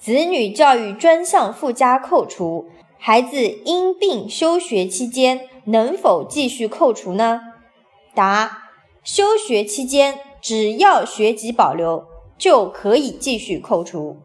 子女教育专项附加扣除孩子因病休学期间能否继续扣除呢？答休学期间只要学籍保留就可以继续扣除。